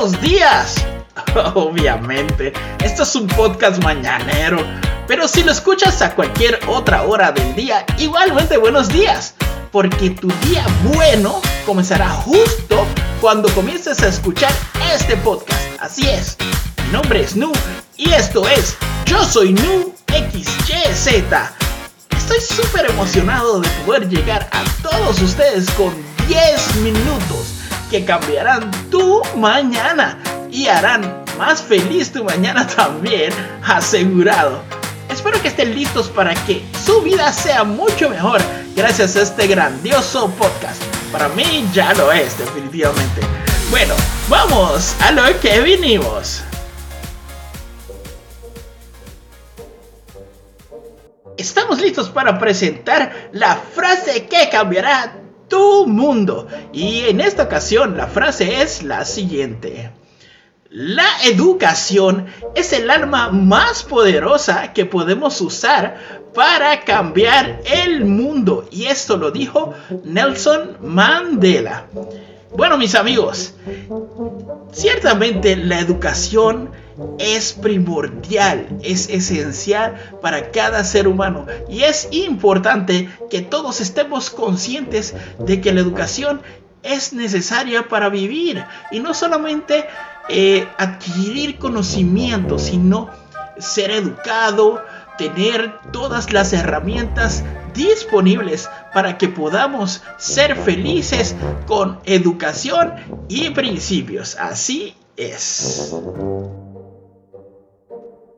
buenos días. Obviamente, esto es un podcast mañanero, pero si lo escuchas a cualquier otra hora del día, igualmente buenos días, porque tu día bueno comenzará justo cuando comiences a escuchar este podcast. Así es, mi nombre es Nu y esto es Yo Soy Nu XYZ. Estoy súper emocionado de poder llegar a todos ustedes con 10 minutos que cambiarán tu mañana y harán más feliz tu mañana también, asegurado. Espero que estén listos para que su vida sea mucho mejor gracias a este grandioso podcast. Para mí ya lo es, definitivamente. Bueno, vamos a lo que vinimos. Estamos listos para presentar la frase que cambiará mundo. Y en esta ocasión la frase es la siguiente. La educación es el arma más poderosa que podemos usar para cambiar el mundo. Y esto lo dijo Nelson Mandela. Bueno, mis amigos, ciertamente la educación es primordial, es esencial para cada ser humano y es importante que todos estemos conscientes de que la educación es necesaria para vivir y no solamente eh, adquirir conocimiento, sino ser educado, tener todas las herramientas disponibles para que podamos ser felices con educación y principios. Así es.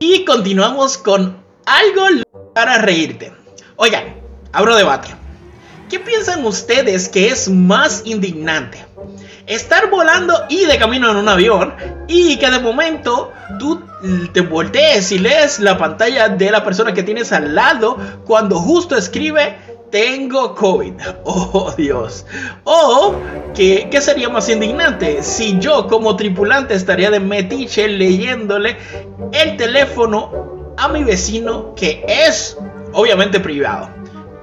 Y continuamos con algo para reírte. Oigan, abro debate. ¿Qué piensan ustedes que es más indignante? Estar volando y de camino en un avión y que de momento tú te voltees y lees la pantalla de la persona que tienes al lado cuando justo escribe tengo COVID. Oh Dios. O que, ¿qué sería más indignante? Si yo como tripulante estaría de metiche leyéndole el teléfono a mi vecino que es obviamente privado.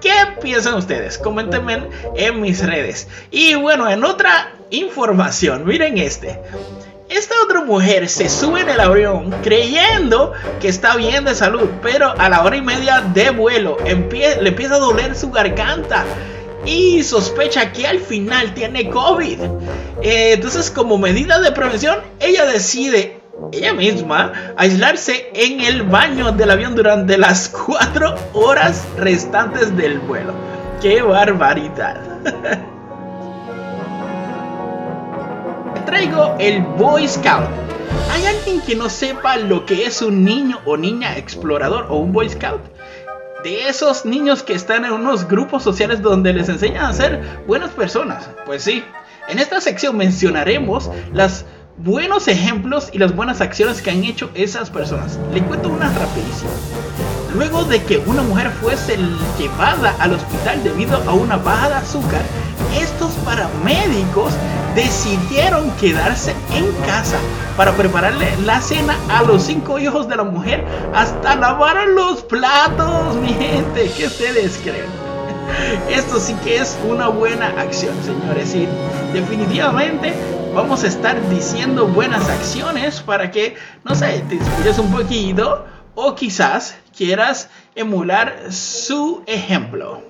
¿Qué piensan ustedes? Coméntenme en mis redes. Y bueno, en otra información, miren este. Esta otra mujer se sube en el avión creyendo que está bien de salud, pero a la hora y media de vuelo le empieza a doler su garganta y sospecha que al final tiene COVID. Eh, entonces, como medida de prevención, ella decide ella misma aislarse en el baño del avión durante las cuatro horas restantes del vuelo. ¡Qué barbaridad! traigo el Boy Scout. ¿Hay alguien que no sepa lo que es un niño o niña explorador o un Boy Scout? De esos niños que están en unos grupos sociales donde les enseñan a ser buenas personas. Pues sí, en esta sección mencionaremos las buenos ejemplos y las buenas acciones que han hecho esas personas. Le cuento una rapidísima. Luego de que una mujer fuese llevada al hospital debido a una baja de azúcar, estos paramédicos decidieron quedarse en casa para prepararle la cena a los cinco hijos de la mujer hasta lavar los platos, mi gente. ¿Qué ustedes creen? Esto sí que es una buena acción, señores. Y definitivamente vamos a estar diciendo buenas acciones para que, no sé, te inspires un poquito o quizás quieras emular su ejemplo.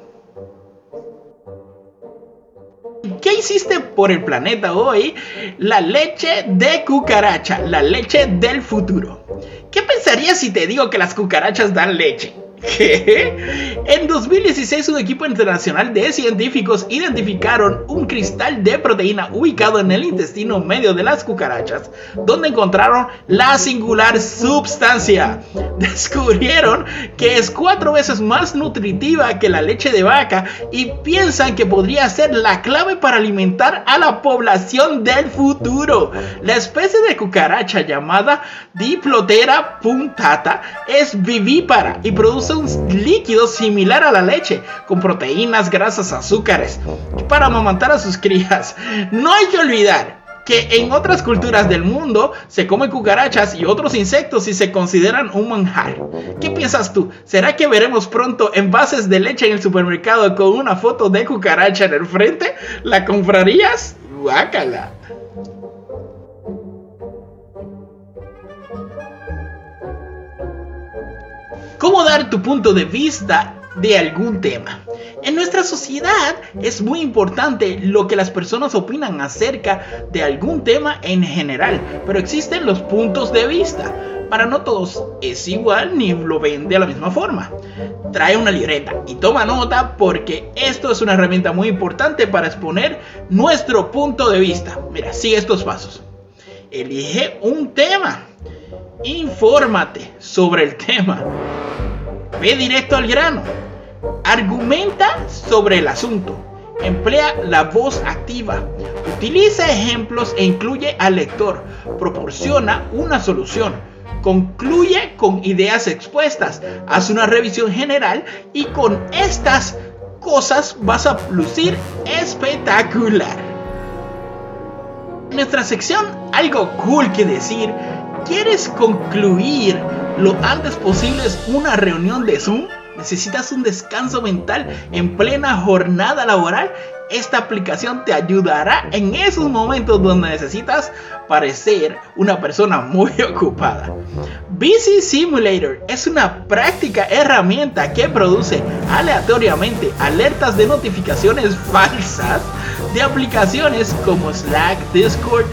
¿Qué hiciste por el planeta hoy? La leche de cucaracha, la leche del futuro. ¿Qué pensarías si te digo que las cucarachas dan leche? En 2016 un equipo internacional de científicos identificaron un cristal de proteína ubicado en el intestino medio de las cucarachas, donde encontraron la singular sustancia. Descubrieron que es cuatro veces más nutritiva que la leche de vaca y piensan que podría ser la clave para alimentar a la población del futuro. La especie de cucaracha llamada Diplotera puntata es vivípara y produce un líquido similar a la leche, con proteínas, grasas, azúcares, para amamantar a sus crías. No hay que olvidar que en otras culturas del mundo se comen cucarachas y otros insectos y se consideran un manjar. ¿Qué piensas tú? ¿Será que veremos pronto envases de leche en el supermercado con una foto de cucaracha en el frente? ¿La comprarías? Guácala. ¿Cómo dar tu punto de vista de algún tema? En nuestra sociedad es muy importante lo que las personas opinan acerca de algún tema en general, pero existen los puntos de vista. Para no todos es igual ni lo ven de la misma forma. Trae una libreta y toma nota porque esto es una herramienta muy importante para exponer nuestro punto de vista. Mira, sigue estos pasos. Elige un tema. Infórmate sobre el tema. Ve directo al grano Argumenta sobre el asunto. Emplea la voz activa. Utiliza ejemplos e incluye al lector. Proporciona una solución. Concluye con ideas expuestas. Haz una revisión general y con estas cosas vas a lucir espectacular. Nuestra sección Algo cool que decir. ¿Quieres concluir lo antes posible una reunión de Zoom? Necesitas un descanso mental en plena jornada laboral, esta aplicación te ayudará en esos momentos donde necesitas parecer una persona muy ocupada. Busy Simulator es una práctica herramienta que produce aleatoriamente alertas de notificaciones falsas de aplicaciones como Slack, Discord,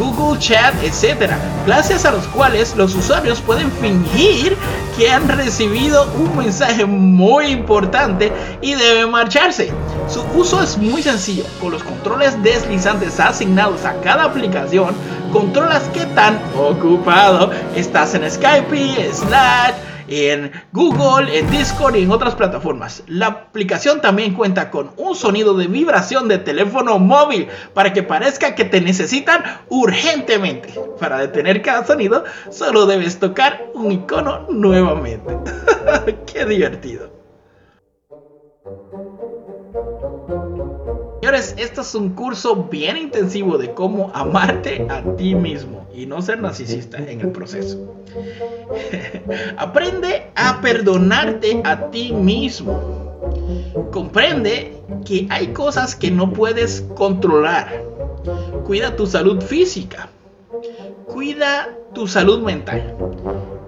Google Chat, etc., gracias a los cuales los usuarios pueden fingir que han recibido un mensaje muy importante y deben marcharse. Su uso es muy sencillo, con los controles deslizantes asignados a cada aplicación, controlas qué tan ocupado estás en Skype, Slack, en Google, en Discord y en otras plataformas. La aplicación también cuenta con un sonido de vibración de teléfono móvil para que parezca que te necesitan urgentemente. Para detener cada sonido, solo debes tocar un icono nuevamente. Qué divertido. Señores, esto es un curso bien intensivo de cómo amarte a ti mismo y no ser narcisista en el proceso. Aprende a perdonarte a ti mismo. Comprende que hay cosas que no puedes controlar. Cuida tu salud física. Cuida tu salud mental.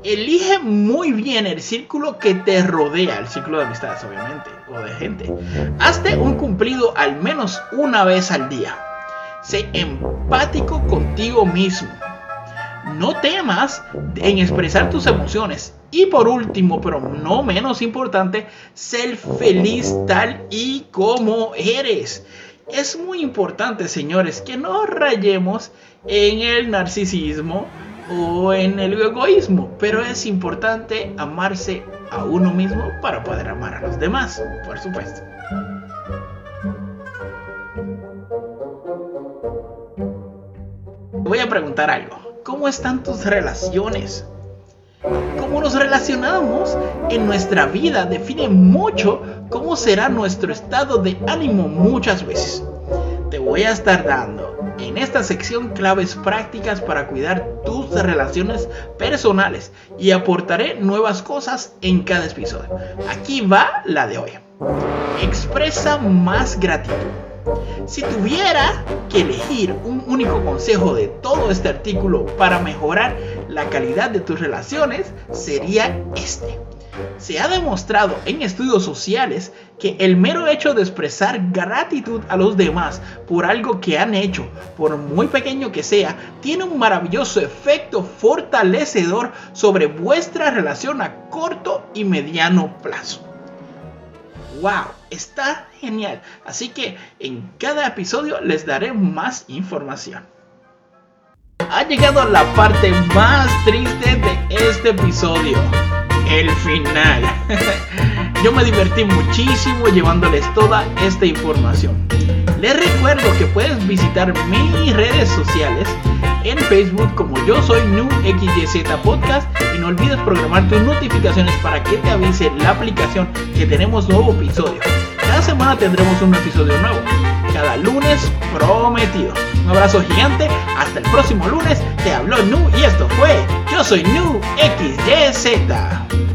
Elige muy bien el círculo que te rodea, el círculo de amistades obviamente, o de gente. Hazte un cumplido al menos una vez al día. Sé empático contigo mismo. No temas en expresar tus emociones. Y por último, pero no menos importante, ser feliz tal y como eres. Es muy importante, señores, que no rayemos en el narcisismo o en el egoísmo, pero es importante amarse a uno mismo para poder amar a los demás, por supuesto. Voy a preguntar algo. ¿Cómo están tus relaciones? Cómo nos relacionamos en nuestra vida define mucho cómo será nuestro estado de ánimo muchas veces. Te voy a estar dando en esta sección claves prácticas para cuidar tus relaciones personales y aportaré nuevas cosas en cada episodio. Aquí va la de hoy. Expresa más gratitud. Si tuviera que elegir un único consejo de todo este artículo para mejorar la calidad de tus relaciones, sería este. Se ha demostrado en estudios sociales que el mero hecho de expresar gratitud a los demás por algo que han hecho, por muy pequeño que sea, tiene un maravilloso efecto fortalecedor sobre vuestra relación a corto y mediano plazo. ¡Wow! Está genial. Así que en cada episodio les daré más información. Ha llegado la parte más triste de este episodio el final. Yo me divertí muchísimo llevándoles toda esta información. Les recuerdo que puedes visitar mis redes sociales en Facebook como yo soy NewXYZ Podcast y no olvides programar tus notificaciones para que te avise la aplicación que tenemos nuevo episodio. Cada semana tendremos un episodio nuevo, cada lunes prometido. Un abrazo gigante, hasta el próximo lunes, te habló Nu y esto fue Yo soy Nu XYZ.